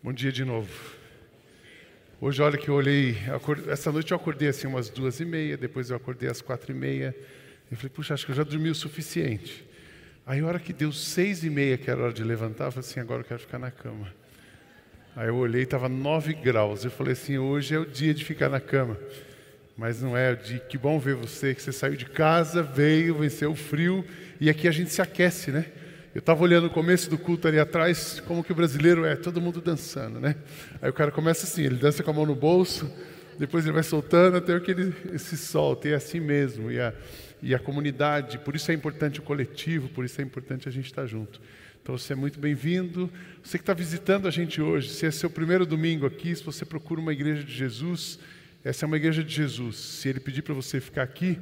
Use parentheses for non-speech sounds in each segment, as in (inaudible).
Bom dia de novo. Hoje, olha que eu olhei, essa noite eu acordei assim umas duas e meia, depois eu acordei às quatro e meia. Eu falei, puxa, acho que eu já dormi o suficiente. Aí, a hora que deu seis e meia, que era hora de levantar, eu falei assim, agora eu quero ficar na cama. Aí eu olhei, estava nove graus. Eu falei assim, hoje é o dia de ficar na cama. Mas não é dia, que bom ver você, que você saiu de casa, veio, venceu o frio, e aqui a gente se aquece, né? Eu estava olhando o começo do culto ali atrás, como que o brasileiro é, todo mundo dançando, né? Aí o cara começa assim, ele dança com a mão no bolso, depois ele vai soltando até que ele se solta, e é assim mesmo. E a, e a comunidade, por isso é importante o coletivo, por isso é importante a gente estar junto. Então você é muito bem-vindo. Você que está visitando a gente hoje, se é seu primeiro domingo aqui, se você procura uma igreja de Jesus, essa é uma igreja de Jesus. Se ele pedir para você ficar aqui,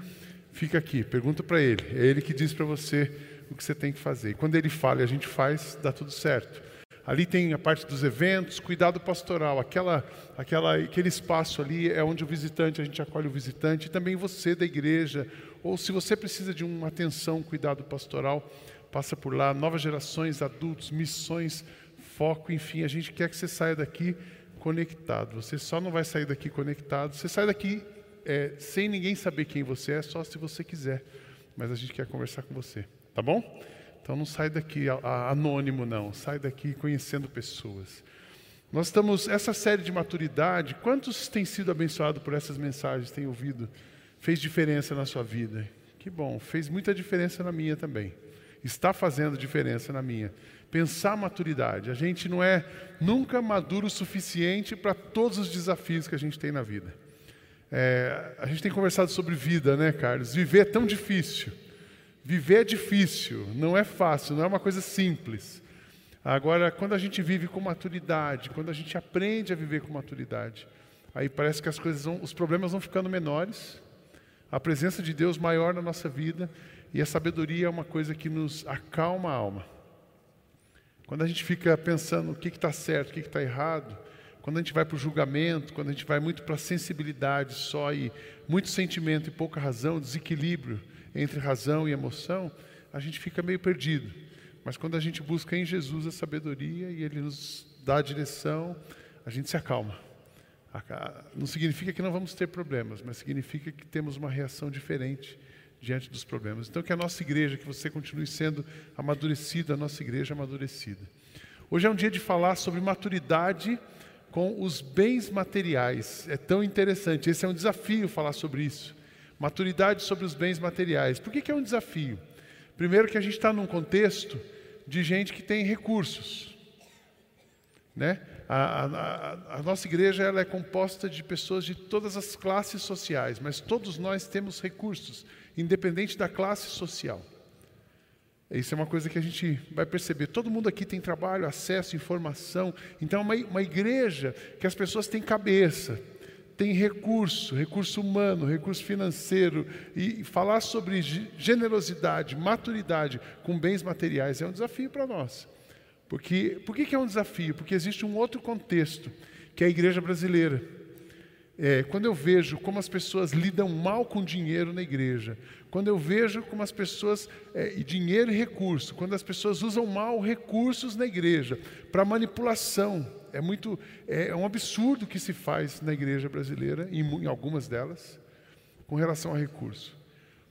fica aqui. Pergunta para ele. É ele que diz para você o que você tem que fazer. E quando ele fala e a gente faz, dá tudo certo. Ali tem a parte dos eventos, cuidado pastoral, aquela, aquela, aquele espaço ali é onde o visitante, a gente acolhe o visitante, e também você da igreja, ou se você precisa de uma atenção, cuidado pastoral, passa por lá, novas gerações, adultos, missões, foco, enfim, a gente quer que você saia daqui conectado. Você só não vai sair daqui conectado, você sai daqui é, sem ninguém saber quem você é, só se você quiser, mas a gente quer conversar com você. Tá bom? Então não sai daqui anônimo, não. Sai daqui conhecendo pessoas. Nós estamos, essa série de maturidade, quantos têm sido abençoados por essas mensagens, têm ouvido? Fez diferença na sua vida? Que bom, fez muita diferença na minha também. Está fazendo diferença na minha. Pensar maturidade. A gente não é nunca maduro o suficiente para todos os desafios que a gente tem na vida. É, a gente tem conversado sobre vida, né, Carlos? Viver é tão difícil. Viver é difícil, não é fácil, não é uma coisa simples. Agora, quando a gente vive com maturidade, quando a gente aprende a viver com maturidade, aí parece que as coisas vão, os problemas vão ficando menores, a presença de Deus maior na nossa vida e a sabedoria é uma coisa que nos acalma a alma. Quando a gente fica pensando o que está certo, o que está errado, quando a gente vai para o julgamento, quando a gente vai muito para a sensibilidade só e muito sentimento e pouca razão, desequilíbrio, entre razão e emoção, a gente fica meio perdido. Mas quando a gente busca em Jesus a sabedoria e Ele nos dá a direção, a gente se acalma. Não significa que não vamos ter problemas, mas significa que temos uma reação diferente diante dos problemas. Então, que a nossa igreja, que você continue sendo amadurecida, a nossa igreja amadurecida. Hoje é um dia de falar sobre maturidade com os bens materiais. É tão interessante, esse é um desafio falar sobre isso. Maturidade sobre os bens materiais. Por que, que é um desafio? Primeiro, que a gente está num contexto de gente que tem recursos. Né? A, a, a, nossa igreja ela é composta de pessoas de todas as classes sociais, mas todos nós temos recursos, independente da classe social. Isso é uma coisa que a gente vai perceber. Todo mundo aqui tem trabalho, acesso, informação. Então, é uma, uma igreja que as pessoas têm cabeça, tem recurso, recurso humano, recurso financeiro, e falar sobre generosidade, maturidade com bens materiais é um desafio para nós. Porque, por que, que é um desafio? Porque existe um outro contexto, que é a igreja brasileira. É, quando eu vejo como as pessoas lidam mal com dinheiro na igreja, quando eu vejo como as pessoas, é, e dinheiro e recurso, quando as pessoas usam mal recursos na igreja para manipulação, é muito é, é um absurdo que se faz na igreja brasileira, em, em algumas delas, com relação a recurso.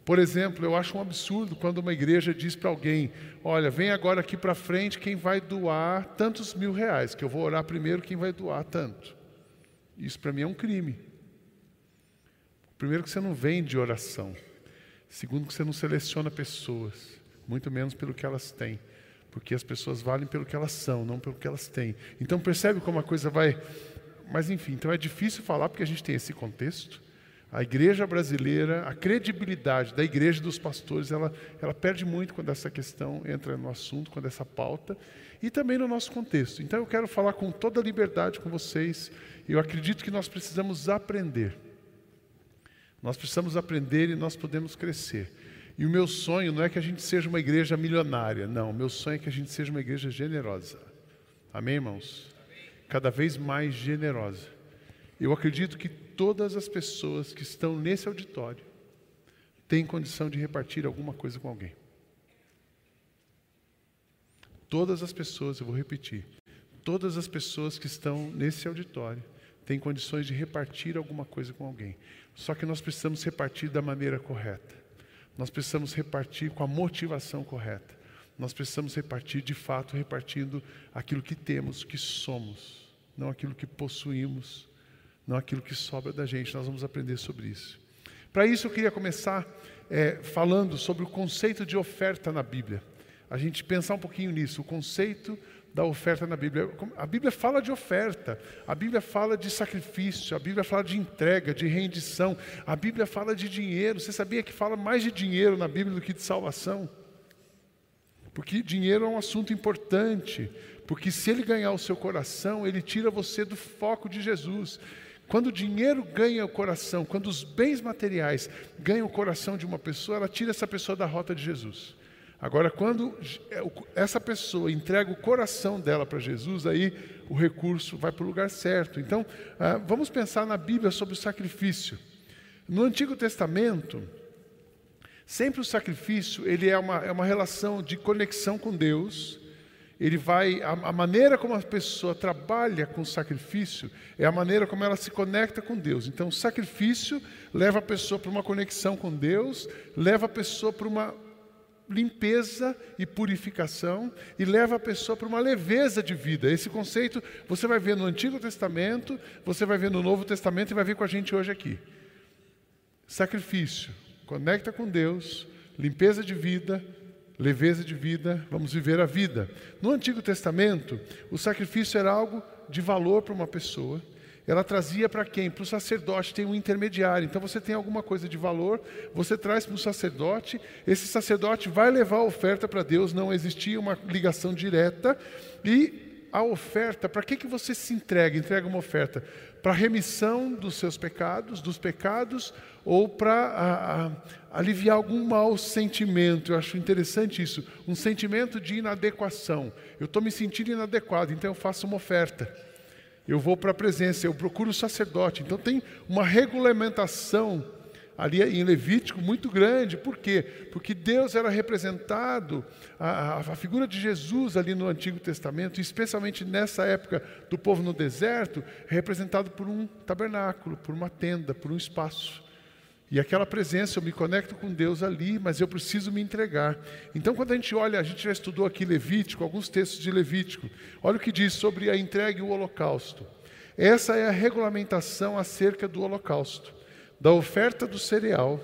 Por exemplo, eu acho um absurdo quando uma igreja diz para alguém: Olha, vem agora aqui para frente quem vai doar tantos mil reais, que eu vou orar primeiro quem vai doar tanto. Isso para mim é um crime. Primeiro, que você não vende oração. Segundo, que você não seleciona pessoas, muito menos pelo que elas têm porque as pessoas valem pelo que elas são, não pelo que elas têm. Então percebe como a coisa vai. Mas enfim, então é difícil falar porque a gente tem esse contexto. A igreja brasileira, a credibilidade da igreja dos pastores, ela, ela perde muito quando essa questão entra no assunto, quando essa pauta, e também no nosso contexto. Então eu quero falar com toda liberdade com vocês, eu acredito que nós precisamos aprender. Nós precisamos aprender e nós podemos crescer. E o meu sonho não é que a gente seja uma igreja milionária, não. O meu sonho é que a gente seja uma igreja generosa. Amém, irmãos? Cada vez mais generosa. Eu acredito que todas as pessoas que estão nesse auditório têm condição de repartir alguma coisa com alguém. Todas as pessoas, eu vou repetir, todas as pessoas que estão nesse auditório têm condições de repartir alguma coisa com alguém. Só que nós precisamos repartir da maneira correta. Nós precisamos repartir com a motivação correta. Nós precisamos repartir de fato, repartindo aquilo que temos, que somos, não aquilo que possuímos, não aquilo que sobra da gente. Nós vamos aprender sobre isso. Para isso, eu queria começar é, falando sobre o conceito de oferta na Bíblia. A gente pensar um pouquinho nisso, o conceito da oferta na Bíblia. A Bíblia fala de oferta, a Bíblia fala de sacrifício, a Bíblia fala de entrega, de rendição, a Bíblia fala de dinheiro. Você sabia que fala mais de dinheiro na Bíblia do que de salvação? Porque dinheiro é um assunto importante, porque se ele ganhar o seu coração, ele tira você do foco de Jesus. Quando o dinheiro ganha o coração, quando os bens materiais ganham o coração de uma pessoa, ela tira essa pessoa da rota de Jesus. Agora, quando é, essa pessoa entrega o coração dela para Jesus, aí o recurso vai para o lugar certo. Então, ah, vamos pensar na Bíblia sobre o sacrifício. No Antigo Testamento, sempre o sacrifício ele é uma, é uma relação de conexão com Deus. Ele vai a, a maneira como a pessoa trabalha com o sacrifício é a maneira como ela se conecta com Deus. Então, o sacrifício leva a pessoa para uma conexão com Deus, leva a pessoa para uma limpeza e purificação e leva a pessoa para uma leveza de vida. Esse conceito você vai ver no Antigo Testamento, você vai ver no Novo Testamento e vai ver com a gente hoje aqui. Sacrifício, conecta com Deus, limpeza de vida, leveza de vida, vamos viver a vida. No Antigo Testamento, o sacrifício era algo de valor para uma pessoa ela trazia para quem? Para o sacerdote, tem um intermediário. Então você tem alguma coisa de valor, você traz para o sacerdote, esse sacerdote vai levar a oferta para Deus, não existia uma ligação direta. E a oferta, para que, que você se entrega? Entrega uma oferta para remissão dos seus pecados, dos pecados, ou para aliviar algum mau sentimento. Eu acho interessante isso, um sentimento de inadequação. Eu estou me sentindo inadequado, então eu faço uma oferta eu vou para a presença, eu procuro o sacerdote. Então tem uma regulamentação ali em Levítico muito grande. Por quê? Porque Deus era representado, a, a, figura de Jesus ali no Antigo Testamento, especialmente nessa época do povo no deserto, é representado por um tabernáculo, por uma tenda, por um espaço. E aquela presença, eu me conecto com Deus ali, mas eu preciso me entregar. Então, quando a gente olha, a gente já estudou aqui Levítico, alguns textos de Levítico. Olha o que diz sobre a entrega e o holocausto. Essa é a regulamentação acerca do holocausto, da oferta do cereal,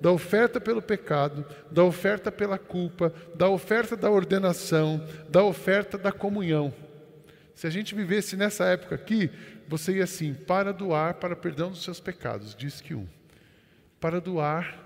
da oferta pelo pecado, da oferta pela culpa, da oferta da ordenação, da oferta da comunhão. Se a gente vivesse nessa época aqui, você ia assim, para doar para perdão dos seus pecados, diz que um para doar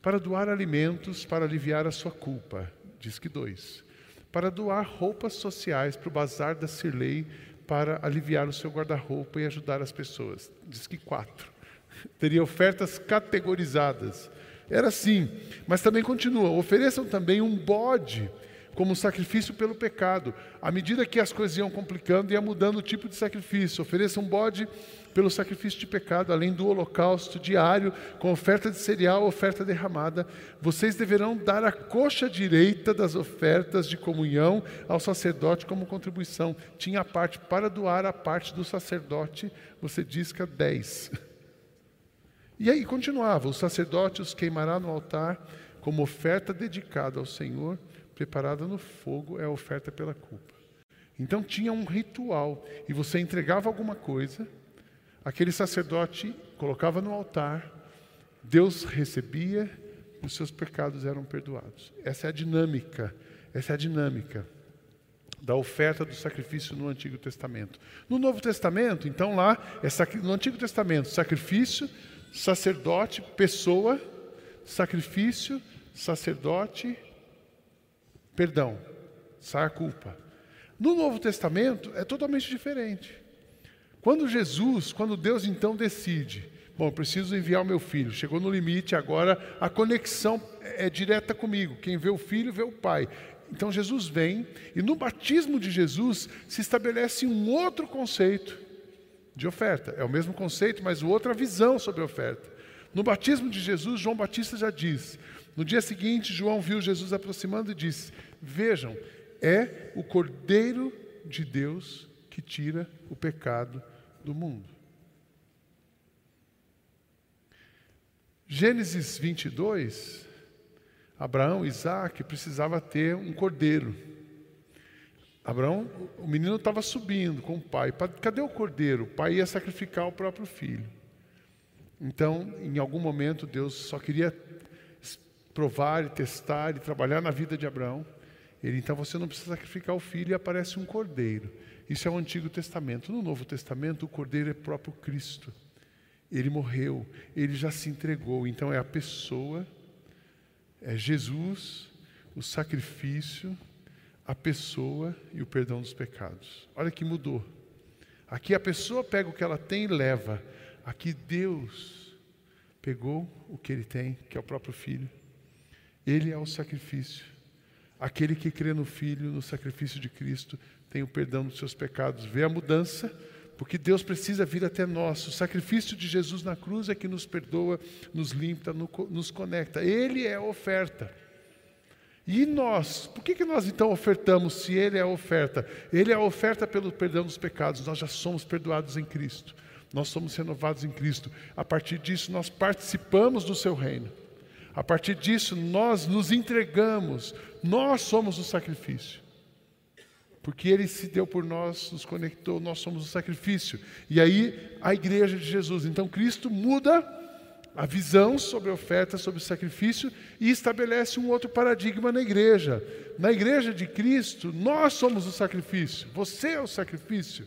para doar alimentos para aliviar a sua culpa, diz que dois. Para doar roupas sociais para o bazar da Sirlei para aliviar o seu guarda-roupa e ajudar as pessoas, diz que quatro. (laughs) Teria ofertas categorizadas. Era assim, mas também continua: ofereçam também um bode como sacrifício pelo pecado. À medida que as coisas iam complicando, ia mudando o tipo de sacrifício. Ofereça um bode pelo sacrifício de pecado, além do holocausto diário, com oferta de cereal, oferta derramada. Vocês deverão dar a coxa direita das ofertas de comunhão ao sacerdote como contribuição. Tinha a parte para doar a parte do sacerdote, você disca 10. E aí continuava: o sacerdote os queimará no altar como oferta dedicada ao Senhor preparada no fogo é a oferta pela culpa. Então tinha um ritual e você entregava alguma coisa, aquele sacerdote colocava no altar, Deus recebia, os seus pecados eram perdoados. Essa é a dinâmica, essa é a dinâmica. da oferta do sacrifício no Antigo Testamento. No Novo Testamento, então lá, é no Antigo Testamento, sacrifício, sacerdote, pessoa, sacrifício, sacerdote, perdão, sai a culpa. No Novo Testamento é totalmente diferente. Quando Jesus, quando Deus então decide, bom, preciso enviar o meu filho, chegou no limite, agora a conexão é direta comigo. Quem vê o filho vê o pai. Então Jesus vem e no batismo de Jesus se estabelece um outro conceito de oferta. É o mesmo conceito, mas outra visão sobre a oferta. No batismo de Jesus, João Batista já diz: no dia seguinte, João viu Jesus aproximando e disse: Vejam, é o Cordeiro de Deus que tira o pecado do mundo. Gênesis 22, Abraão, Isaac, precisava ter um cordeiro. Abraão, o menino estava subindo com o pai. Cadê o cordeiro? O pai ia sacrificar o próprio filho. Então, em algum momento, Deus só queria provar e testar e trabalhar na vida de Abraão. Ele, então, você não precisa sacrificar o filho e aparece um cordeiro. Isso é o Antigo Testamento. No Novo Testamento, o cordeiro é próprio Cristo. Ele morreu, ele já se entregou. Então, é a pessoa, é Jesus, o sacrifício, a pessoa e o perdão dos pecados. Olha que mudou. Aqui a pessoa pega o que ela tem e leva. Aqui Deus pegou o que ele tem, que é o próprio filho. Ele é o sacrifício. Aquele que crê no Filho, no sacrifício de Cristo, tem o perdão dos seus pecados. Vê a mudança, porque Deus precisa vir até nós. O sacrifício de Jesus na cruz é que nos perdoa, nos limpa, nos conecta. Ele é a oferta. E nós, por que, que nós então ofertamos se Ele é a oferta? Ele é a oferta pelo perdão dos pecados, nós já somos perdoados em Cristo, nós somos renovados em Cristo. A partir disso, nós participamos do Seu reino. A partir disso, nós nos entregamos, nós somos o sacrifício. Porque Ele se deu por nós, nos conectou, nós somos o sacrifício. E aí, a igreja de Jesus. Então, Cristo muda a visão sobre a oferta, sobre o sacrifício e estabelece um outro paradigma na igreja. Na igreja de Cristo, nós somos o sacrifício, você é o sacrifício.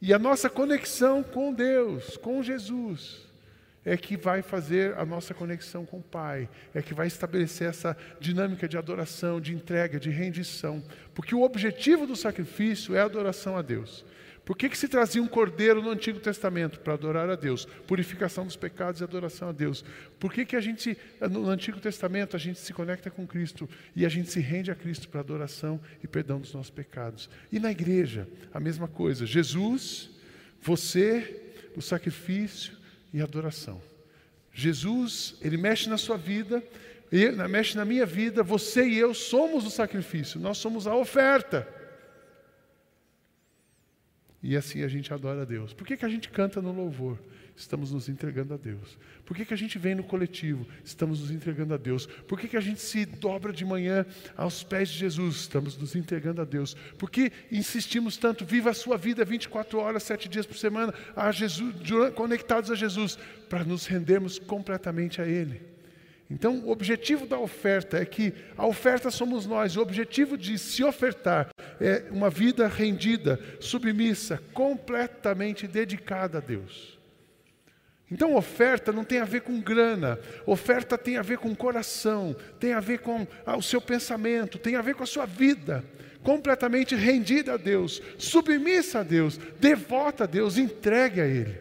E a nossa conexão com Deus, com Jesus, é que vai fazer a nossa conexão com o Pai, é que vai estabelecer essa dinâmica de adoração, de entrega, de rendição. Porque o objetivo do sacrifício é a adoração a Deus. Por que, que se trazia um cordeiro no Antigo Testamento? Para adorar a Deus. Purificação dos pecados e adoração a Deus. Por que, que a gente, no Antigo Testamento, a gente se conecta com Cristo e a gente se rende a Cristo para adoração e perdão dos nossos pecados? E na igreja, a mesma coisa. Jesus, você, o sacrifício, e adoração. Jesus, ele mexe na sua vida, ele mexe na minha vida, você e eu somos o sacrifício, nós somos a oferta. E assim a gente adora a Deus. Por que, que a gente canta no louvor? Estamos nos entregando a Deus. Por que, que a gente vem no coletivo? Estamos nos entregando a Deus. Por que, que a gente se dobra de manhã aos pés de Jesus? Estamos nos entregando a Deus. Por que insistimos tanto? Viva a sua vida 24 horas, 7 dias por semana, a Jesus, conectados a Jesus, para nos rendermos completamente a Ele. Então, o objetivo da oferta é que a oferta somos nós. O objetivo de se ofertar é uma vida rendida, submissa, completamente dedicada a Deus. Então, oferta não tem a ver com grana, oferta tem a ver com coração, tem a ver com ah, o seu pensamento, tem a ver com a sua vida, completamente rendida a Deus, submissa a Deus, devota a Deus, entregue a Ele.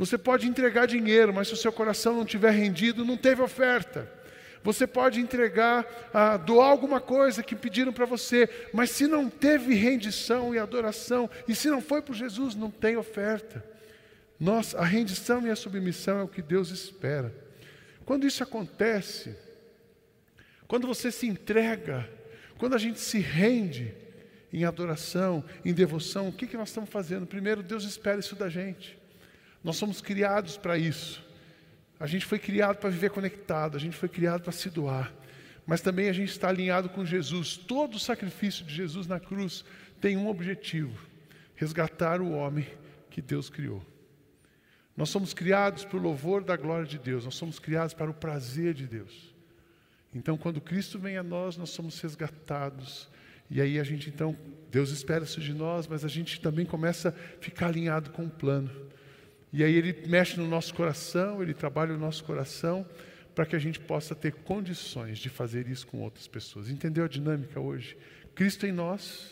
Você pode entregar dinheiro, mas se o seu coração não estiver rendido, não teve oferta. Você pode entregar, ah, doar alguma coisa que pediram para você, mas se não teve rendição e adoração, e se não foi por Jesus, não tem oferta. Nós, a rendição e a submissão é o que Deus espera. Quando isso acontece, quando você se entrega, quando a gente se rende em adoração, em devoção, o que, que nós estamos fazendo? Primeiro, Deus espera isso da gente. Nós somos criados para isso. A gente foi criado para viver conectado, a gente foi criado para se doar. Mas também a gente está alinhado com Jesus. Todo o sacrifício de Jesus na cruz tem um objetivo: resgatar o homem que Deus criou. Nós somos criados para o louvor da glória de Deus, nós somos criados para o prazer de Deus. Então, quando Cristo vem a nós, nós somos resgatados. E aí a gente então, Deus espera isso de nós, mas a gente também começa a ficar alinhado com o plano. E aí ele mexe no nosso coração, ele trabalha no nosso coração para que a gente possa ter condições de fazer isso com outras pessoas. Entendeu a dinâmica hoje? Cristo em nós,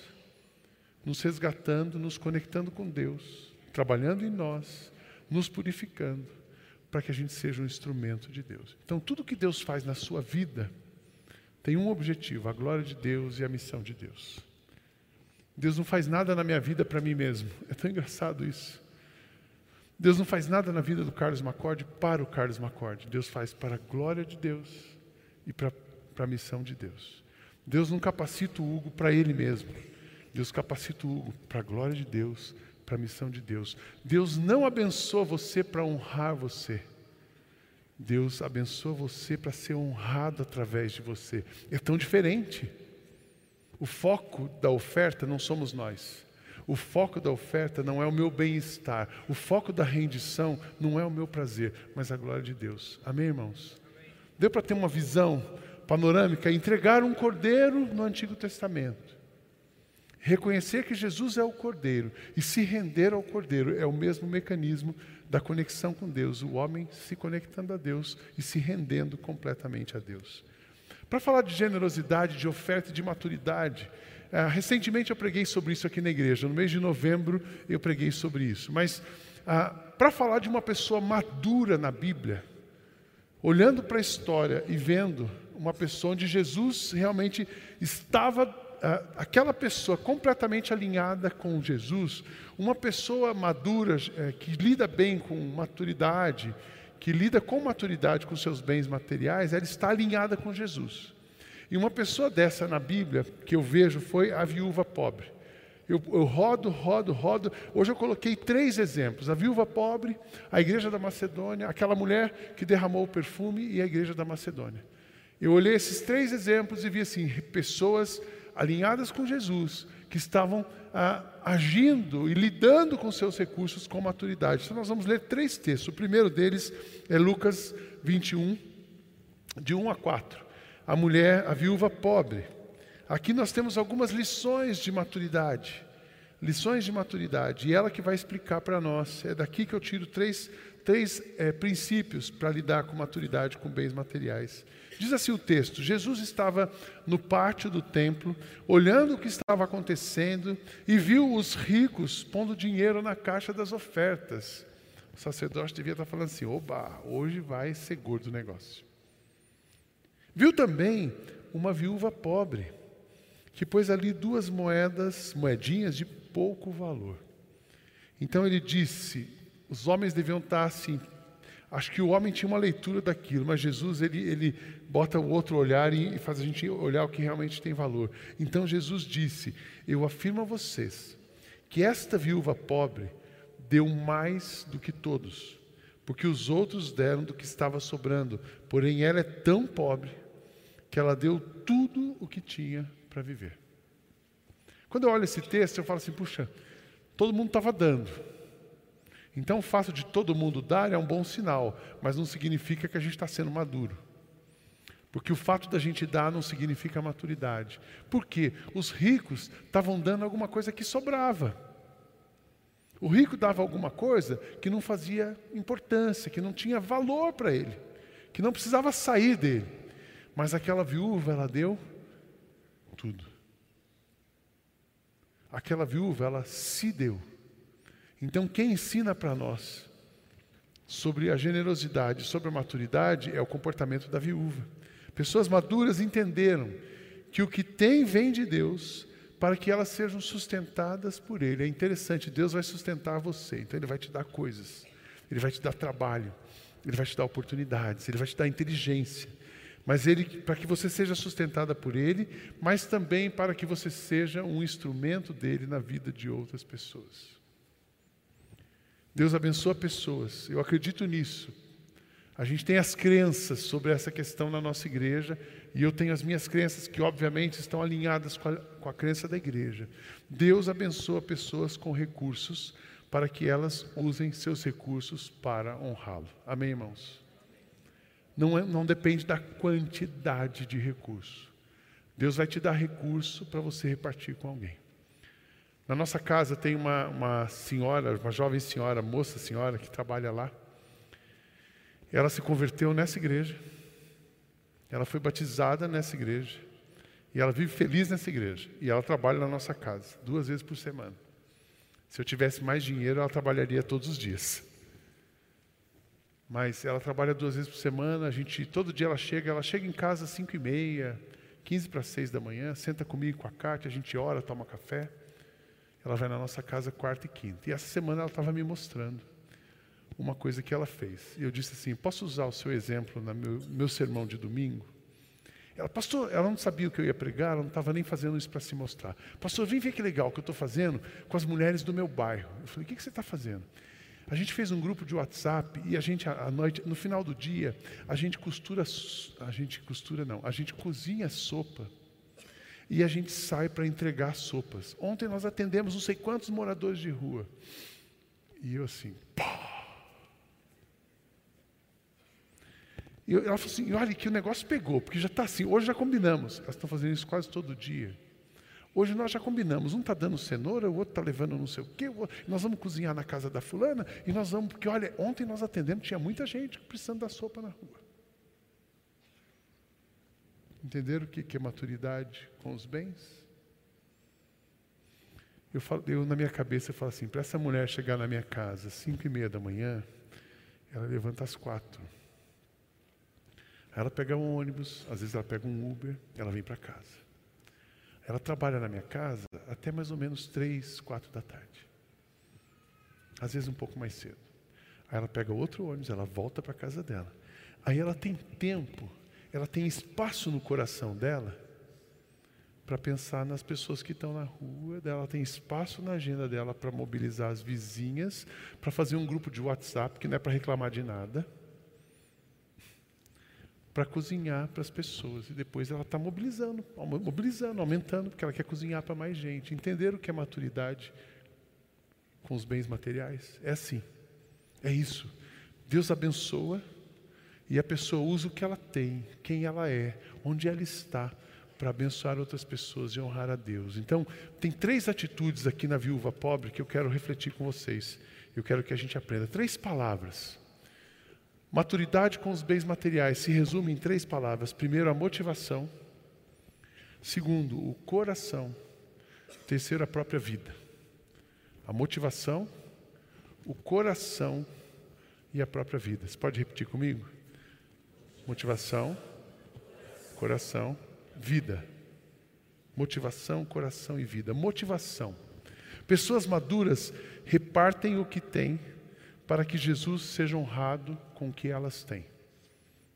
nos resgatando, nos conectando com Deus, trabalhando em nós, nos purificando, para que a gente seja um instrumento de Deus. Então, tudo que Deus faz na sua vida tem um objetivo: a glória de Deus e a missão de Deus. Deus não faz nada na minha vida para mim mesmo. É tão engraçado isso. Deus não faz nada na vida do Carlos Macorde para o Carlos Macorde. Deus faz para a glória de Deus e para, a missão de Deus. Deus não capacita o Hugo para ele mesmo. Deus capacita o Hugo para a glória de Deus, para a missão de Deus. Deus não abençoa você para honrar você. Deus abençoa você para ser honrado através de você. É tão diferente. O foco da oferta não somos nós. O foco da oferta não é o meu bem-estar. O foco da rendição não é o meu prazer, mas a glória de Deus. Amém, irmãos? Deu para ter uma visão panorâmica? Entregar um cordeiro no Antigo Testamento. Reconhecer que Jesus é o cordeiro e se render ao cordeiro é o mesmo mecanismo da conexão com Deus, o homem se conectando a Deus e se rendendo completamente a Deus. Para falar de generosidade, de oferta e de maturidade, Uh, recentemente eu preguei sobre isso aqui na igreja, no mês de novembro eu preguei sobre isso. Mas uh, para falar de uma pessoa madura na Bíblia, olhando para a história e vendo uma pessoa onde Jesus realmente estava, uh, aquela pessoa completamente alinhada com Jesus, uma pessoa madura, eh, que lida bem com maturidade, que lida com maturidade com seus bens materiais, ela está alinhada com Jesus. E uma pessoa dessa na Bíblia que eu vejo foi a viúva pobre. Eu, eu, rodo, rodo, rodo. Hoje eu coloquei três exemplos: a viúva pobre, a igreja da Macedônia, aquela mulher que derramou o perfume e a igreja da Macedônia. Eu olhei esses três exemplos e vi assim pessoas alinhadas com Jesus que estavam ah, agindo e lidando com seus recursos com maturidade. Então nós vamos ler três textos. O primeiro deles é Lucas 21, de 1 a 4 a mulher, a viúva pobre. Aqui nós temos algumas lições de maturidade. Lições de maturidade. E ela que vai explicar para nós. É daqui que eu tiro três, três é, princípios para lidar com maturidade com bens materiais. Diz assim o texto: Jesus estava no pátio do templo, olhando o que estava acontecendo, e viu os ricos pondo dinheiro na caixa das ofertas. O sacerdote devia estar falando assim: oba, hoje vai ser gordo o negócio. Viu também uma viúva pobre, que pôs ali duas moedas, moedinhas de pouco valor. Então ele disse: os homens deviam estar assim. Acho que o homem tinha uma leitura daquilo, mas Jesus ele, ele bota o outro olhar e faz a gente olhar o que realmente tem valor. Então Jesus disse: Eu afirmo a vocês que esta viúva pobre deu mais do que todos, porque os outros deram do que estava sobrando, porém ela é tão pobre que ela deu tudo o que tinha para viver. Quando eu olho esse texto, eu falo assim: puxa, todo mundo estava dando. Então, o fato de todo mundo dar é um bom sinal, mas não significa que a gente está sendo maduro. Porque o fato da gente dar não significa maturidade. Por quê? Os ricos estavam dando alguma coisa que sobrava. O rico dava alguma coisa que não fazia importância, que não tinha valor para ele, que não precisava sair dele. Mas aquela viúva, ela deu tudo. Aquela viúva, ela se deu. Então, quem ensina para nós sobre a generosidade, sobre a maturidade, é o comportamento da viúva. Pessoas maduras entenderam que o que tem vem de Deus para que elas sejam sustentadas por Ele. É interessante, Deus vai sustentar você, então Ele vai te dar coisas, Ele vai te dar trabalho, Ele vai te dar oportunidades, Ele vai te dar inteligência mas ele para que você seja sustentada por ele, mas também para que você seja um instrumento dele na vida de outras pessoas. Deus abençoa pessoas. Eu acredito nisso. A gente tem as crenças sobre essa questão na nossa igreja, e eu tenho as minhas crenças que, obviamente, estão alinhadas com a, com a crença da igreja. Deus abençoa pessoas com recursos para que elas usem seus recursos para honrá-lo. Amém, irmãos? Não, é, não depende da quantidade de recurso. Deus vai te dar recurso para você repartir com alguém. Na nossa casa tem uma, uma senhora, uma jovem senhora, moça senhora que trabalha lá. Ela se converteu nessa igreja. Ela foi batizada nessa igreja. E ela vive feliz nessa igreja. E ela trabalha na nossa casa, duas vezes por semana. Se eu tivesse mais dinheiro, ela trabalharia todos os dias. Mas ela trabalha duas vezes por semana, a gente, todo dia ela chega, ela chega em casa às cinco e meia, quinze para seis da manhã, senta comigo com a Kátia, a gente ora, toma café. Ela vai na nossa casa quarta e quinta. E essa semana ela estava me mostrando uma coisa que ela fez. E eu disse assim: posso usar o seu exemplo no meu, meu sermão de domingo? Ela, pastor, ela não sabia o que eu ia pregar, ela não estava nem fazendo isso para se mostrar. Pastor, vem ver que legal que eu estou fazendo com as mulheres do meu bairro. Eu falei: o que, que você está fazendo? A gente fez um grupo de WhatsApp e a gente à noite, no final do dia, a gente costura, a gente costura não, a gente cozinha sopa e a gente sai para entregar sopas. Ontem nós atendemos não sei quantos moradores de rua. E eu assim, pá. E ela falou assim: olha que o negócio pegou, porque já está assim, hoje já combinamos. Elas estão fazendo isso quase todo dia. Hoje nós já combinamos, um está dando cenoura, o outro está levando não sei o quê, nós vamos cozinhar na casa da fulana, e nós vamos, porque olha, ontem nós atendemos, tinha muita gente precisando da sopa na rua. Entenderam o que é maturidade com os bens? Eu, falo, eu na minha cabeça eu falo assim, para essa mulher chegar na minha casa às cinco e meia da manhã, ela levanta às quatro. Ela pega um ônibus, às vezes ela pega um Uber, ela vem para casa. Ela trabalha na minha casa até mais ou menos três, quatro da tarde. Às vezes um pouco mais cedo. Aí ela pega outro ônibus, ela volta para a casa dela. Aí ela tem tempo, ela tem espaço no coração dela para pensar nas pessoas que estão na rua, ela tem espaço na agenda dela para mobilizar as vizinhas, para fazer um grupo de WhatsApp que não é para reclamar de nada para cozinhar para as pessoas. E depois ela está mobilizando, mobilizando, aumentando, porque ela quer cozinhar para mais gente. Entender o que é maturidade com os bens materiais? É assim. É isso. Deus abençoa e a pessoa usa o que ela tem, quem ela é, onde ela está, para abençoar outras pessoas e honrar a Deus. Então, tem três atitudes aqui na viúva pobre que eu quero refletir com vocês. Eu quero que a gente aprenda. Três palavras Maturidade com os bens materiais se resume em três palavras: primeiro, a motivação, segundo, o coração, terceiro, a própria vida. A motivação, o coração e a própria vida. Você pode repetir comigo? Motivação, coração, vida. Motivação, coração e vida. Motivação. Pessoas maduras repartem o que têm para que Jesus seja honrado com o que elas têm.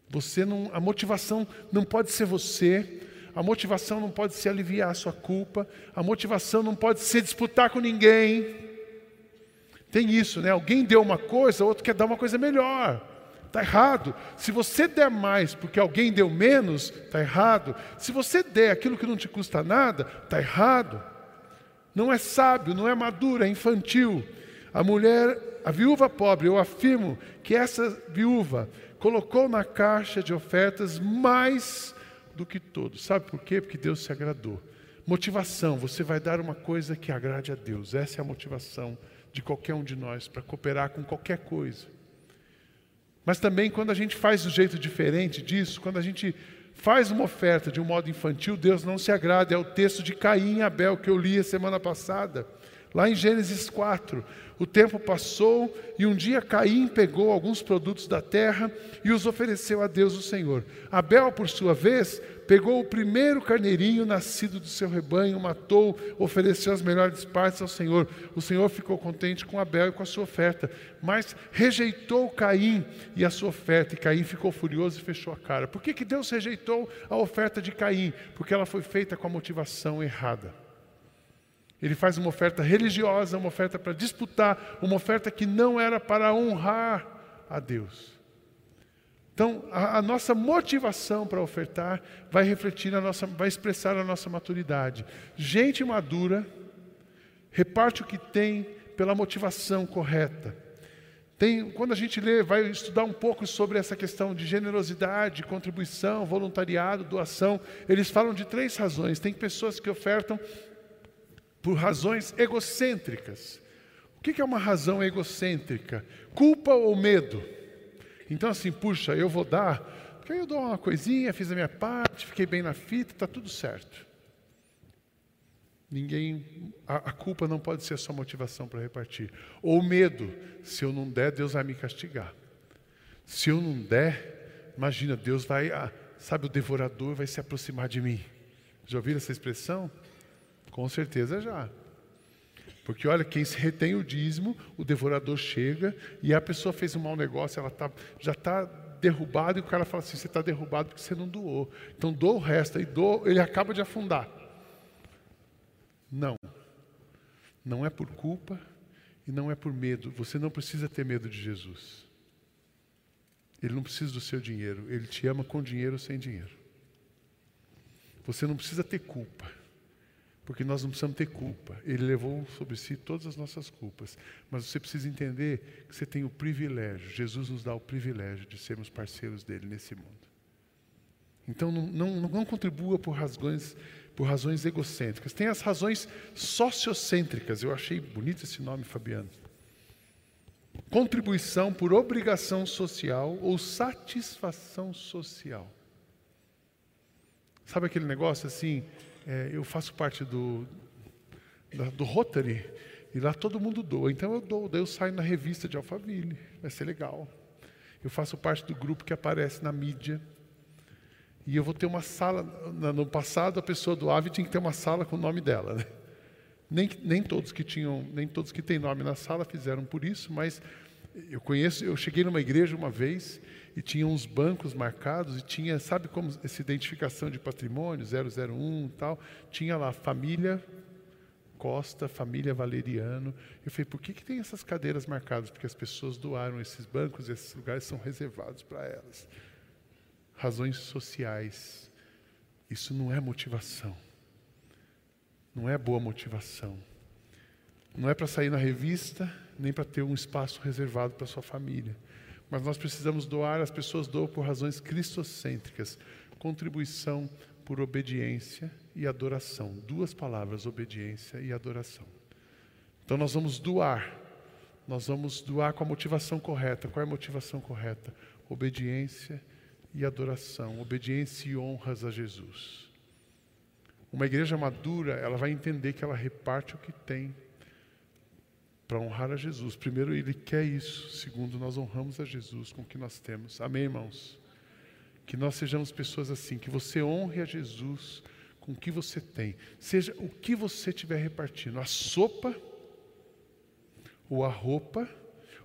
Você não, a motivação não pode ser você, a motivação não pode ser aliviar a sua culpa, a motivação não pode ser disputar com ninguém. Tem isso, né? Alguém deu uma coisa, outro quer dar uma coisa melhor. Está errado. Se você der mais porque alguém deu menos, está errado. Se você der aquilo que não te custa nada, está errado. Não é sábio, não é maduro, é infantil. A mulher a viúva pobre, eu afirmo que essa viúva colocou na caixa de ofertas mais do que todos. Sabe por quê? Porque Deus se agradou. Motivação, você vai dar uma coisa que agrade a Deus. Essa é a motivação de qualquer um de nós para cooperar com qualquer coisa. Mas também quando a gente faz do jeito diferente disso, quando a gente faz uma oferta de um modo infantil, Deus não se agrada. É o texto de Caim e Abel que eu li a semana passada. Lá em Gênesis 4, o tempo passou e um dia Caim pegou alguns produtos da terra e os ofereceu a Deus o Senhor. Abel, por sua vez, pegou o primeiro carneirinho nascido do seu rebanho, matou, ofereceu as melhores partes ao Senhor. O Senhor ficou contente com Abel e com a sua oferta, mas rejeitou Caim e a sua oferta. E Caim ficou furioso e fechou a cara. Por que, que Deus rejeitou a oferta de Caim? Porque ela foi feita com a motivação errada. Ele faz uma oferta religiosa, uma oferta para disputar, uma oferta que não era para honrar a Deus. Então, a, a nossa motivação para ofertar vai refletir, a nossa, vai expressar a nossa maturidade. Gente madura reparte o que tem pela motivação correta. Tem, quando a gente lê, vai estudar um pouco sobre essa questão de generosidade, contribuição, voluntariado, doação, eles falam de três razões. Tem pessoas que ofertam por razões egocêntricas. O que é uma razão egocêntrica? Culpa ou medo? Então, assim, puxa, eu vou dar, porque aí eu dou uma coisinha, fiz a minha parte, fiquei bem na fita, está tudo certo. Ninguém, a, a, culpa não pode ser a sua motivação para repartir. Ou medo, se eu não der, Deus vai me castigar. Se eu não der, imagina, Deus vai, ah, sabe, o devorador vai se aproximar de mim. Já ouviram essa expressão? Com certeza já. Porque olha, quem se retém o dízimo, o devorador chega e a pessoa fez um mau negócio, ela tá, já está derrubada e o cara fala assim: você está derrubado porque você não doou. Então doa o resto, e doa, ele acaba de afundar. Não. Não é por culpa e não é por medo. Você não precisa ter medo de Jesus. Ele não precisa do seu dinheiro. Ele te ama com dinheiro ou sem dinheiro. Você não precisa ter culpa. Porque nós não precisamos ter culpa. Ele levou sobre si todas as nossas culpas. Mas você precisa entender que você tem o privilégio, Jesus nos dá o privilégio de sermos parceiros dele nesse mundo. Então não, não, não contribua por razões por razões egocêntricas. Tem as razões sociocêntricas. Eu achei bonito esse nome, Fabiano. Contribuição por obrigação social ou satisfação social. Sabe aquele negócio assim? É, eu faço parte do, do Rotary e lá todo mundo doa. Então eu dou, daí eu saio na revista de Alphaville. Vai ser legal. Eu faço parte do grupo que aparece na mídia. E eu vou ter uma sala. No passado, a pessoa do AVE tinha que ter uma sala com o nome dela. Né? Nem, nem todos que tinham, nem todos que têm nome na sala fizeram por isso, mas eu conheço. Eu cheguei numa igreja uma vez e tinha uns bancos marcados e tinha, sabe como essa identificação de patrimônio 001 e tal, tinha lá família Costa, família Valeriano. Eu falei, por que, que tem essas cadeiras marcadas? Porque as pessoas doaram esses bancos, esses lugares são reservados para elas razões sociais. Isso não é motivação. Não é boa motivação. Não é para sair na revista, nem para ter um espaço reservado para sua família. Mas nós precisamos doar, as pessoas doam por razões cristocêntricas. Contribuição por obediência e adoração. Duas palavras, obediência e adoração. Então nós vamos doar. Nós vamos doar com a motivação correta. Qual é a motivação correta? Obediência e adoração, obediência e honras a Jesus. Uma igreja madura, ela vai entender que ela reparte o que tem para honrar a Jesus. Primeiro, ele quer isso. Segundo, nós honramos a Jesus com o que nós temos. Amém, irmãos? Que nós sejamos pessoas assim, que você honre a Jesus com o que você tem. Seja o que você estiver repartindo, a sopa, ou a roupa,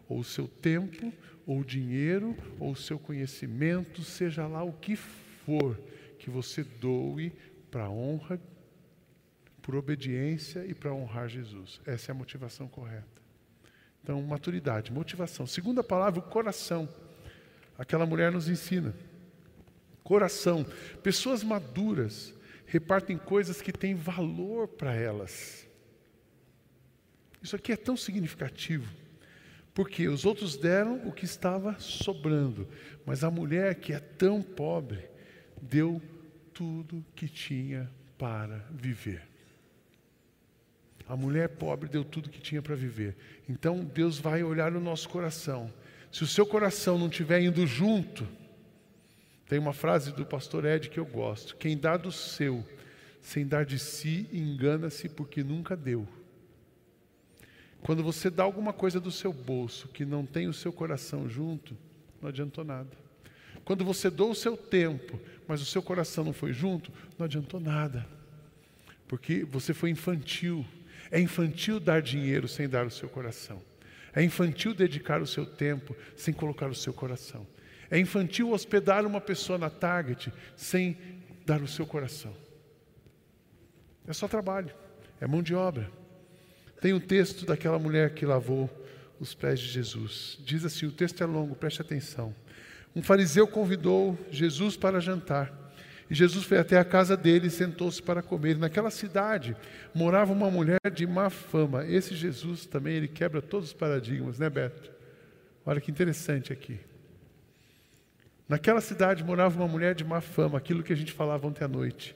ou o seu tempo, ou dinheiro, ou seu conhecimento, seja lá o que for, que você doe para honra, por obediência e para honrar Jesus. Essa é a motivação correta. Então, maturidade, motivação. Segunda palavra, o coração. Aquela mulher nos ensina. Coração. Pessoas maduras repartem coisas que têm valor para elas. Isso aqui é tão significativo. Porque os outros deram o que estava sobrando, mas a mulher que é tão pobre deu tudo que tinha para viver. A mulher pobre deu tudo que tinha para viver. Então Deus vai olhar no nosso coração. Se o seu coração não estiver indo junto, tem uma frase do pastor Ed que eu gosto: quem dá do seu sem dar de si, engana-se porque nunca deu. Quando você dá alguma coisa do seu bolso que não tem o seu coração junto, não adiantou nada. Quando você doa o seu tempo, mas o seu coração não foi junto, não adiantou nada. Porque você foi infantil. É infantil dar dinheiro sem dar o seu coração. É infantil dedicar o seu tempo sem colocar o seu coração. É infantil hospedar uma pessoa na Target sem dar o seu coração. É só trabalho, é mão de obra. Tem um texto daquela mulher que lavou os pés de Jesus. Diz assim: o texto é longo, preste atenção. Um fariseu convidou Jesus para jantar. E Jesus foi até a casa dele e sentou-se para comer. Naquela cidade morava uma mulher de má fama. Esse Jesus também, ele quebra todos os paradigmas, né, Beto? Olha que interessante aqui. Naquela cidade morava uma mulher de má fama, aquilo que a gente falava ontem à noite.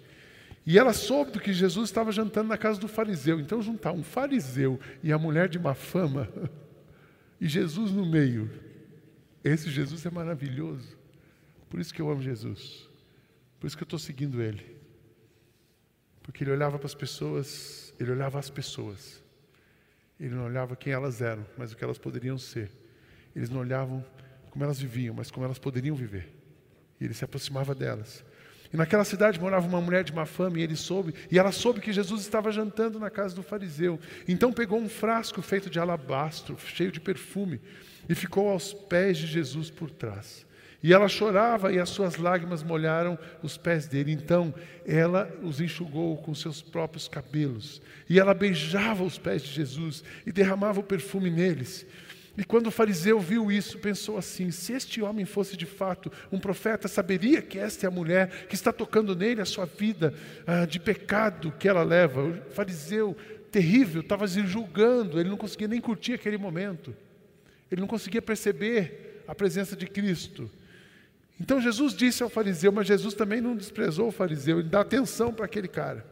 E ela soube que Jesus estava jantando na casa do fariseu. Então, juntar um fariseu e a mulher de má fama, (laughs) e Jesus no meio. Esse Jesus é maravilhoso. Por isso que eu amo Jesus. Por isso que eu estou seguindo Ele. Porque Ele olhava para as pessoas, Ele olhava as pessoas. Ele não olhava quem elas eram, mas o que elas poderiam ser. Eles não olhavam como elas viviam, mas como elas poderiam viver. E ele se aproximava delas. E naquela cidade morava uma mulher de má fama, e ele soube, e ela soube que Jesus estava jantando na casa do fariseu. Então pegou um frasco feito de alabastro, cheio de perfume, e ficou aos pés de Jesus por trás. E ela chorava e as suas lágrimas molharam os pés dele. Então ela os enxugou com seus próprios cabelos. E ela beijava os pés de Jesus e derramava o perfume neles. E quando o fariseu viu isso, pensou assim: se este homem fosse de fato um profeta, saberia que esta é a mulher que está tocando nele a sua vida ah, de pecado que ela leva. O fariseu terrível estava se julgando, ele não conseguia nem curtir aquele momento, ele não conseguia perceber a presença de Cristo. Então Jesus disse ao fariseu, mas Jesus também não desprezou o fariseu, ele dá atenção para aquele cara.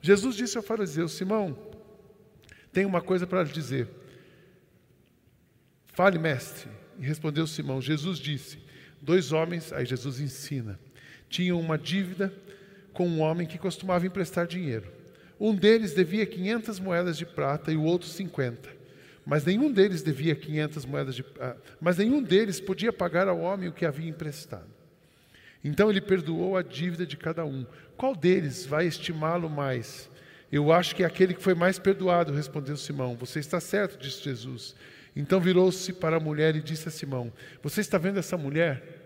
Jesus disse ao fariseu: Simão, tem uma coisa para lhe dizer. Fale, mestre. E respondeu Simão: Jesus disse: Dois homens, aí Jesus ensina, tinham uma dívida com um homem que costumava emprestar dinheiro. Um deles devia 500 moedas de prata e o outro 50. Mas nenhum deles devia 500 moedas de ah, mas nenhum deles podia pagar ao homem o que havia emprestado. Então ele perdoou a dívida de cada um. Qual deles vai estimá-lo mais? Eu acho que é aquele que foi mais perdoado, respondeu Simão. Você está certo, disse Jesus. Então virou-se para a mulher e disse a Simão: Você está vendo essa mulher?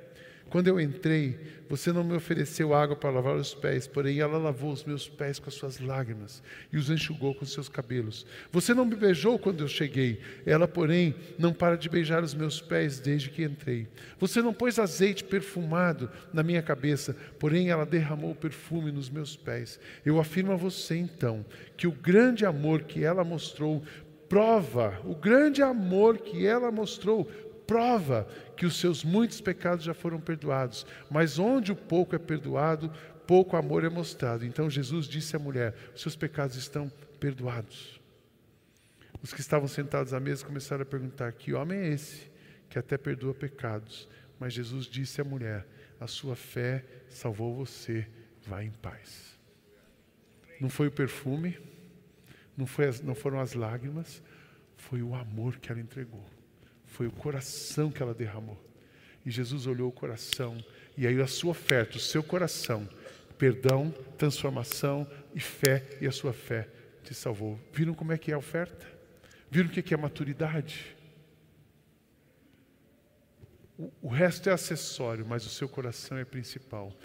Quando eu entrei, você não me ofereceu água para lavar os pés, porém ela lavou os meus pés com as suas lágrimas e os enxugou com seus cabelos. Você não me beijou quando eu cheguei, ela, porém, não para de beijar os meus pés desde que entrei. Você não pôs azeite perfumado na minha cabeça, porém ela derramou perfume nos meus pés. Eu afirmo a você, então, que o grande amor que ela mostrou prova, o grande amor que ela mostrou, prova que os seus muitos pecados já foram perdoados. Mas onde o pouco é perdoado, pouco amor é mostrado. Então Jesus disse à mulher: seus pecados estão perdoados. Os que estavam sentados à mesa começaram a perguntar: Que homem é esse que até perdoa pecados? Mas Jesus disse à mulher: A sua fé salvou você, vá em paz. Não foi o perfume, não, foi as, não foram as lágrimas, foi o amor que ela entregou. Foi o coração que ela derramou. E Jesus olhou o coração, e aí a sua oferta, o seu coração, perdão, transformação e fé, e a sua fé te salvou. Viram como é que é a oferta? Viram o que é maturidade? O, o resto é acessório, mas o seu coração é principal.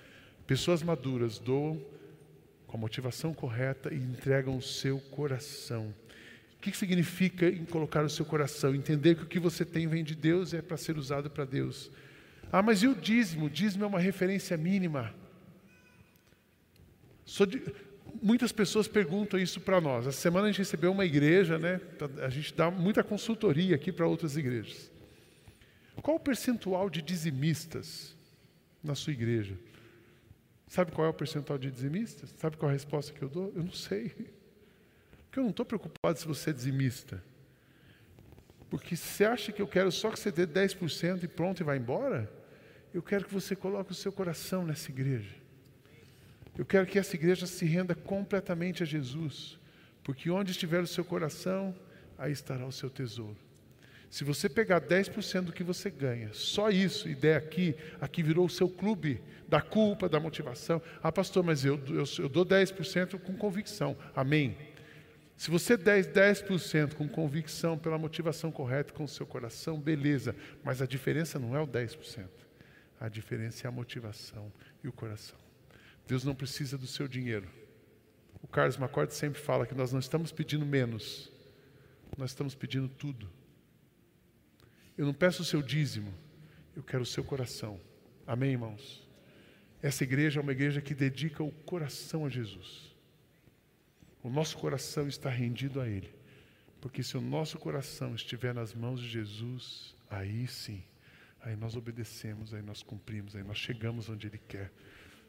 Pessoas maduras doam com a motivação correta e entregam o seu coração. O que significa em colocar o seu coração? Entender que o que você tem vem de Deus e é para ser usado para Deus. Ah, mas e o dízimo? O dízimo é uma referência mínima. De... Muitas pessoas perguntam isso para nós. Essa semana a gente recebeu uma igreja, né? A gente dá muita consultoria aqui para outras igrejas. Qual o percentual de dizimistas na sua igreja? Sabe qual é o percentual de dizimistas? Sabe qual é a resposta que eu dou? Eu não sei. Porque eu não estou preocupado se você é dizimista. Porque se você acha que eu quero só que você dê 10% e pronto e vai embora, eu quero que você coloque o seu coração nessa igreja. Eu quero que essa igreja se renda completamente a Jesus. Porque onde estiver o seu coração, aí estará o seu tesouro. Se você pegar 10% do que você ganha, só isso, e der aqui, aqui virou o seu clube da culpa, da motivação. Ah, pastor, mas eu, eu, eu dou 10% com convicção. Amém. Se você der 10% com convicção, pela motivação correta, com o seu coração, beleza. Mas a diferença não é o 10%. A diferença é a motivação e o coração. Deus não precisa do seu dinheiro. O Carlos McCord sempre fala que nós não estamos pedindo menos, nós estamos pedindo tudo. Eu não peço o seu dízimo, eu quero o seu coração. Amém, irmãos? Essa igreja é uma igreja que dedica o coração a Jesus. O nosso coração está rendido a Ele. Porque se o nosso coração estiver nas mãos de Jesus, aí sim, aí nós obedecemos, aí nós cumprimos, aí nós chegamos onde Ele quer.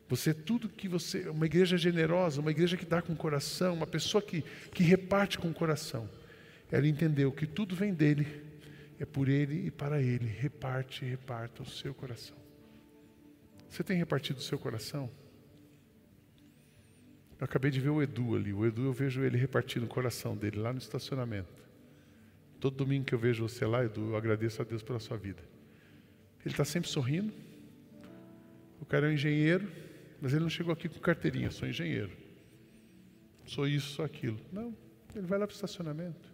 Você, tudo que você. Uma igreja generosa, uma igreja que dá com o coração, uma pessoa que, que reparte com o coração. Ela entendeu que tudo vem dele, é por ele e para ele. Reparte, reparta o seu coração. Você tem repartido o seu coração? Eu acabei de ver o Edu ali. O Edu, eu vejo ele repartindo o coração dele lá no estacionamento. Todo domingo que eu vejo você lá, Edu, eu agradeço a Deus pela sua vida. Ele está sempre sorrindo. O cara é um engenheiro, mas ele não chegou aqui com carteirinha, sou engenheiro. Sou isso, sou aquilo. Não, ele vai lá para o estacionamento.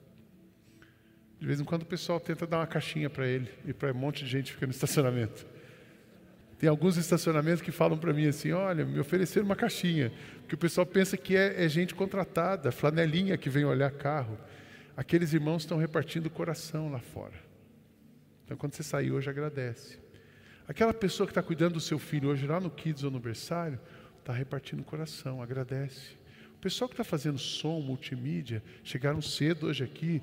De vez em quando o pessoal tenta dar uma caixinha para ele e para um monte de gente que fica no estacionamento. Tem alguns estacionamentos que falam para mim assim: olha, me ofereceram uma caixinha, que o pessoal pensa que é, é gente contratada, flanelinha que vem olhar carro. Aqueles irmãos estão repartindo o coração lá fora. Então, quando você sair hoje, agradece. Aquela pessoa que está cuidando do seu filho hoje lá no Kids ou no berçário, está repartindo o coração, agradece. O pessoal que está fazendo som, multimídia, chegaram cedo hoje aqui,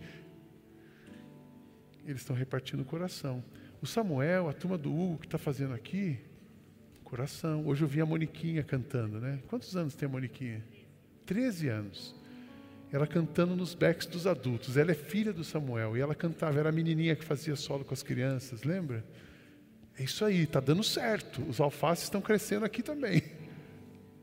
eles estão repartindo o coração. O Samuel, a turma do Hugo que está fazendo aqui, coração. Hoje eu vi a Moniquinha cantando, né? Quantos anos tem a Moniquinha? 13 anos. Ela cantando nos backs dos adultos. Ela é filha do Samuel e ela cantava, era a menininha que fazia solo com as crianças, lembra? É isso aí, está dando certo. Os alfaces estão crescendo aqui também.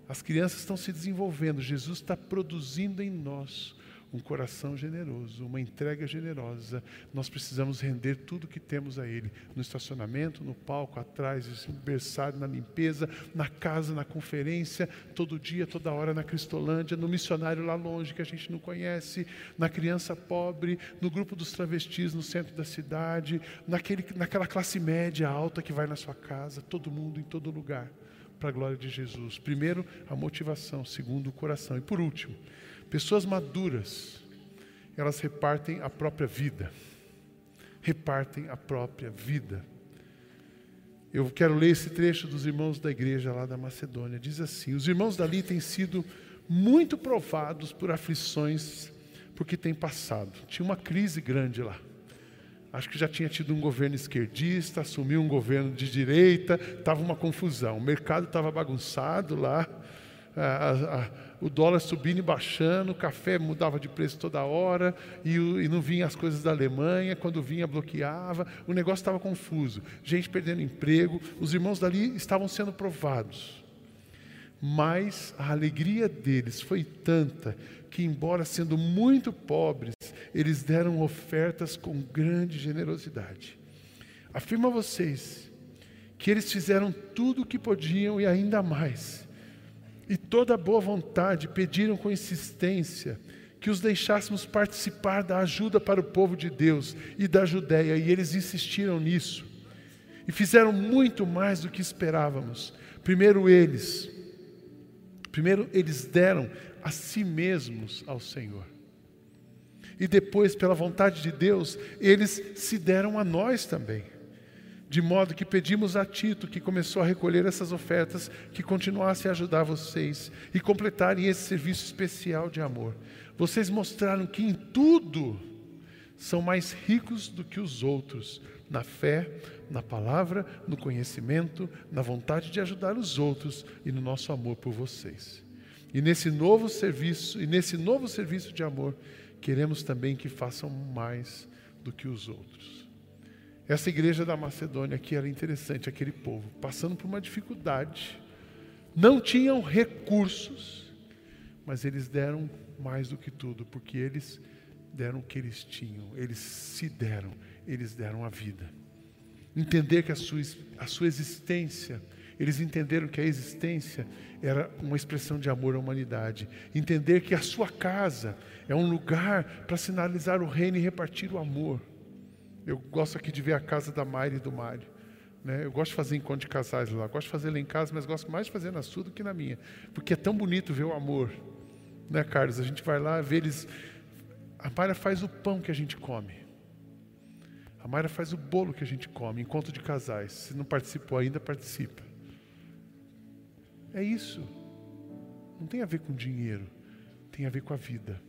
As crianças estão se desenvolvendo. Jesus está produzindo em nós um coração generoso, uma entrega generosa. Nós precisamos render tudo que temos a Ele, no estacionamento, no palco, atrás, no berçário, na limpeza, na casa, na conferência, todo dia, toda hora na Cristolândia, no missionário lá longe que a gente não conhece, na criança pobre, no grupo dos travestis no centro da cidade, naquele, naquela classe média alta que vai na sua casa, todo mundo, em todo lugar para a glória de Jesus. Primeiro, a motivação, segundo, o coração. E por último, Pessoas maduras, elas repartem a própria vida. Repartem a própria vida. Eu quero ler esse trecho dos irmãos da igreja lá da Macedônia. Diz assim: Os irmãos dali têm sido muito provados por aflições porque têm passado. Tinha uma crise grande lá. Acho que já tinha tido um governo esquerdista, assumiu um governo de direita, estava uma confusão. O mercado estava bagunçado lá. A, a, o dólar subindo e baixando, o café mudava de preço toda hora e, e não vinha as coisas da Alemanha, quando vinha bloqueava, o negócio estava confuso, gente perdendo emprego, os irmãos dali estavam sendo provados. Mas a alegria deles foi tanta que, embora sendo muito pobres, eles deram ofertas com grande generosidade. Afirmo a vocês que eles fizeram tudo o que podiam e ainda mais e toda boa vontade pediram com insistência que os deixássemos participar da ajuda para o povo de Deus e da Judéia, e eles insistiram nisso. E fizeram muito mais do que esperávamos. Primeiro eles, primeiro eles deram a si mesmos ao Senhor. E depois, pela vontade de Deus, eles se deram a nós também. De modo que pedimos a Tito, que começou a recolher essas ofertas, que continuasse a ajudar vocês e completarem esse serviço especial de amor. Vocês mostraram que em tudo são mais ricos do que os outros, na fé, na palavra, no conhecimento, na vontade de ajudar os outros e no nosso amor por vocês. E nesse novo serviço, e nesse novo serviço de amor, queremos também que façam mais do que os outros. Essa igreja da Macedônia aqui era interessante, aquele povo, passando por uma dificuldade, não tinham recursos, mas eles deram mais do que tudo, porque eles deram o que eles tinham, eles se deram, eles deram a vida. Entender que a sua, a sua existência, eles entenderam que a existência era uma expressão de amor à humanidade. Entender que a sua casa é um lugar para sinalizar o reino e repartir o amor. Eu gosto aqui de ver a casa da Mayra e do Mário. Né? Eu gosto de fazer encontro de casais lá. Gosto de fazer lá em casa, mas gosto mais de fazer na sua do que na minha. Porque é tão bonito ver o amor. Né, Carlos? A gente vai lá ver eles. A Mayra faz o pão que a gente come. A Mayra faz o bolo que a gente come. Encontro de casais. Se não participou ainda, participa. É isso. Não tem a ver com dinheiro. Tem a ver com a vida.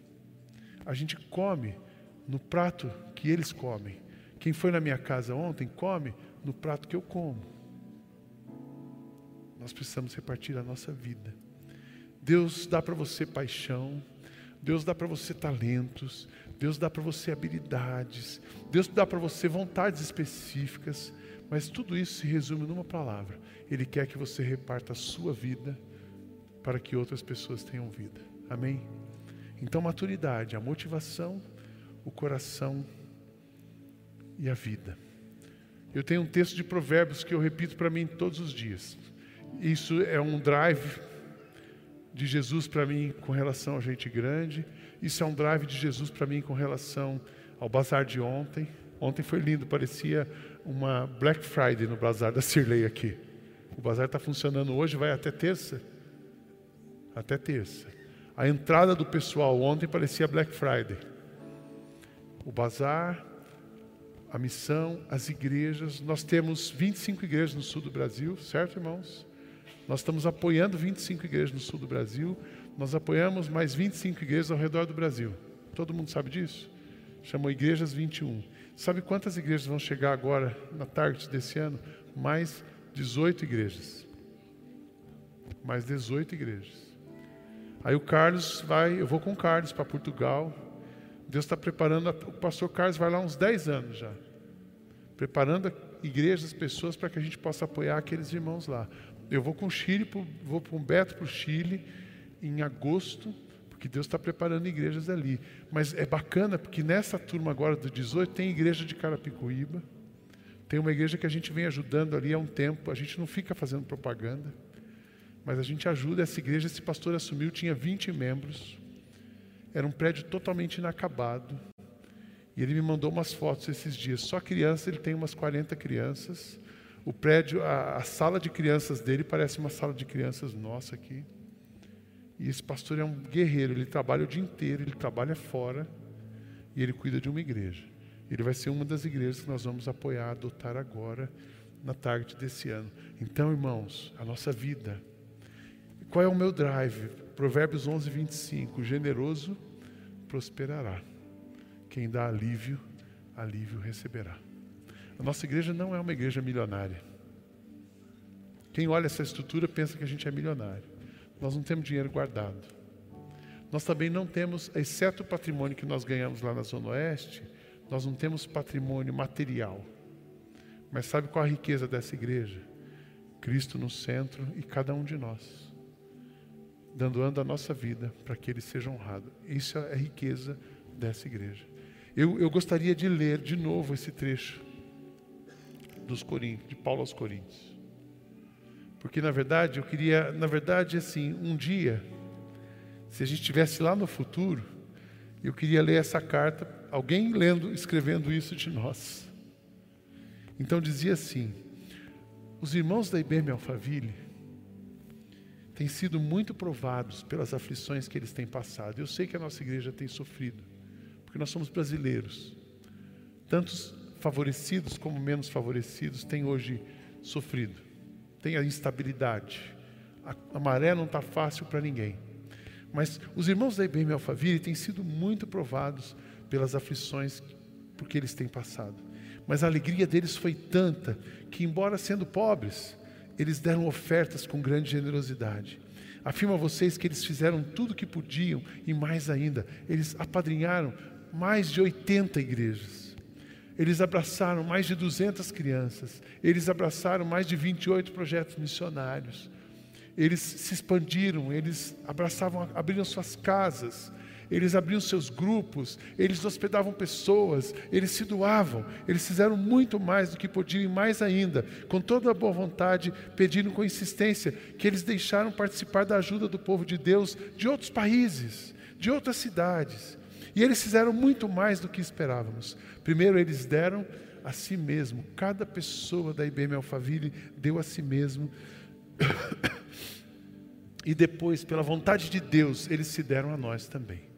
A gente come no prato que eles comem Quem foi na minha casa ontem, come no prato que eu como. Nós precisamos repartir a nossa vida. Deus dá para você paixão, Deus dá para você talentos, Deus dá para você habilidades, Deus dá para você vontades específicas, mas tudo isso se resume numa palavra: Ele quer que você reparta a sua vida para que outras pessoas tenham vida. Amém? Então, maturidade, a motivação, o coração e a vida. Eu tenho um texto de Provérbios que eu repito para mim todos os dias. Isso é um drive de Jesus para mim com relação a gente grande. Isso é um drive de Jesus para mim com relação ao bazar de ontem. Ontem foi lindo, parecia uma Black Friday no bazar da Sirley aqui. O bazar está funcionando hoje, vai até terça. Até terça. A entrada do pessoal ontem parecia Black Friday. O bazar, a missão, as igrejas. Nós temos 25 igrejas no sul do Brasil, certo, irmãos? Nós estamos apoiando 25 igrejas no sul do Brasil, nós apoiamos mais 25 igrejas ao redor do Brasil. Todo mundo sabe disso? Chamou Igrejas 21. Sabe quantas igrejas vão chegar agora na tarde desse ano? Mais 18 igrejas. Mais 18 igrejas. Aí o Carlos vai, eu vou com o Carlos para Portugal. Deus está preparando, o pastor Carlos vai lá uns 10 anos já. Preparando igrejas, pessoas para que a gente possa apoiar aqueles irmãos lá. Eu vou com o Chile, vou com o Beto para o Chile em agosto, porque Deus está preparando igrejas ali. Mas é bacana, porque nessa turma agora do 18 tem igreja de Carapicuíba, tem uma igreja que a gente vem ajudando ali há um tempo, a gente não fica fazendo propaganda, mas a gente ajuda essa igreja. Esse pastor assumiu, tinha 20 membros, era um prédio totalmente inacabado. E ele me mandou umas fotos esses dias. Só criança, ele tem umas 40 crianças. O prédio, a, a, sala de crianças dele parece uma sala de crianças nossa aqui. E esse pastor é um guerreiro, ele trabalha o dia inteiro, ele trabalha fora e ele cuida de uma igreja. Ele vai ser uma das igrejas que nós vamos apoiar, adotar agora, na tarde desse ano. Então, irmãos, a nossa vida. Qual é o meu drive? Provérbios 11, 25. Generoso prosperará. Quem dá alívio, alívio receberá. A nossa igreja não é uma igreja milionária. Quem olha essa estrutura pensa que a gente é milionário. Nós não temos dinheiro guardado. Nós também não temos, exceto o patrimônio que nós ganhamos lá na Zona Oeste, nós não temos patrimônio material. Mas sabe qual a riqueza dessa igreja? Cristo no centro e cada um de nós, dando ando a nossa vida para que Ele seja honrado. Isso é a riqueza dessa igreja. Eu, eu gostaria de ler de novo esse trecho dos Coríntios, de Paulo aos Coríntios. Porque na verdade eu queria, na verdade assim, um dia, se a gente estivesse lá no futuro, eu queria ler essa carta, alguém lendo, escrevendo isso de nós. Então dizia assim: os irmãos da IBM Alphaville têm sido muito provados pelas aflições que eles têm passado. Eu sei que a nossa igreja tem sofrido, porque nós somos brasileiros. Tantos favorecidos como menos favorecidos têm hoje sofrido. Tem a instabilidade. A, a maré não está fácil para ninguém. Mas os irmãos da IBM Alphaville têm sido muito provados pelas aflições porque eles têm passado. Mas a alegria deles foi tanta que, embora sendo pobres, eles deram ofertas com grande generosidade. Afirmo a vocês que eles fizeram tudo o que podiam e mais ainda, eles apadrinharam mais de 80 igrejas. Eles abraçaram mais de 200 crianças, eles abraçaram mais de 28 projetos missionários. Eles se expandiram, eles abraçavam, abriram suas casas, eles abriam seus grupos, eles hospedavam pessoas, eles se doavam, eles fizeram muito mais do que podiam e mais ainda, com toda a boa vontade, pediram com insistência que eles deixaram participar da ajuda do povo de Deus de outros países, de outras cidades. E eles fizeram muito mais do que esperávamos. Primeiro, eles deram a si mesmo. Cada pessoa da IBM Alphaville deu a si mesmo. (coughs) e depois, pela vontade de Deus, eles se deram a nós também.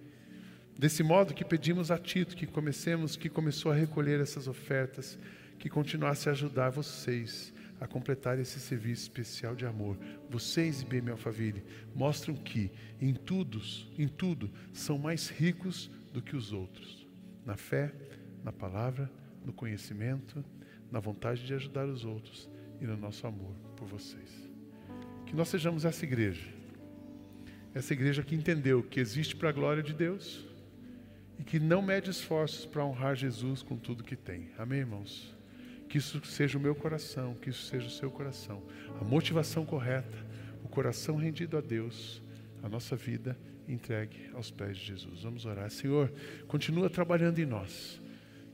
Desse modo que pedimos a Tito que comecemos, que começou a recolher essas ofertas, que continuasse a ajudar vocês a completar esse serviço especial de amor. Vocês, IBM Alphaville, mostram que em tudo, em tudo, são mais ricos do que os outros, na fé, na palavra, no conhecimento, na vontade de ajudar os outros e no nosso amor por vocês. Que nós sejamos essa igreja, essa igreja que entendeu que existe para a glória de Deus e que não mede esforços para honrar Jesus com tudo que tem. Amém, irmãos? Que isso seja o meu coração, que isso seja o seu coração. A motivação correta, o coração rendido a Deus, a nossa vida entregue aos pés de Jesus. Vamos orar. Senhor, continua trabalhando em nós.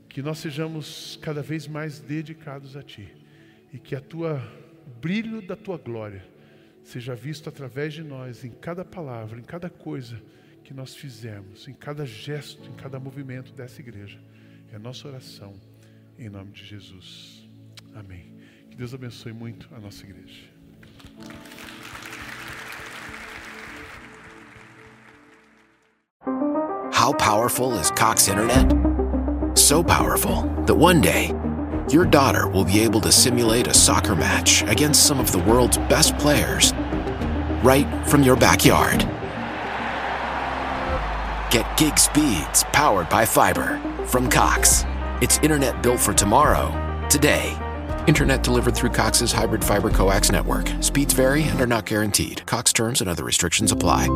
Que nós sejamos cada vez mais dedicados a Ti. E que a tua o brilho da tua glória seja visto através de nós em cada palavra, em cada coisa que nós fizemos, em cada gesto, em cada movimento dessa igreja. É a nossa oração em nome de Jesus. Amém. Que Deus abençoe muito a nossa igreja. How powerful is Cox Internet? So powerful that one day, your daughter will be able to simulate a soccer match against some of the world's best players right from your backyard. Gig speeds powered by fiber from Cox. It's internet built for tomorrow, today. Internet delivered through Cox's hybrid fiber coax network. Speeds vary and are not guaranteed. Cox terms and other restrictions apply.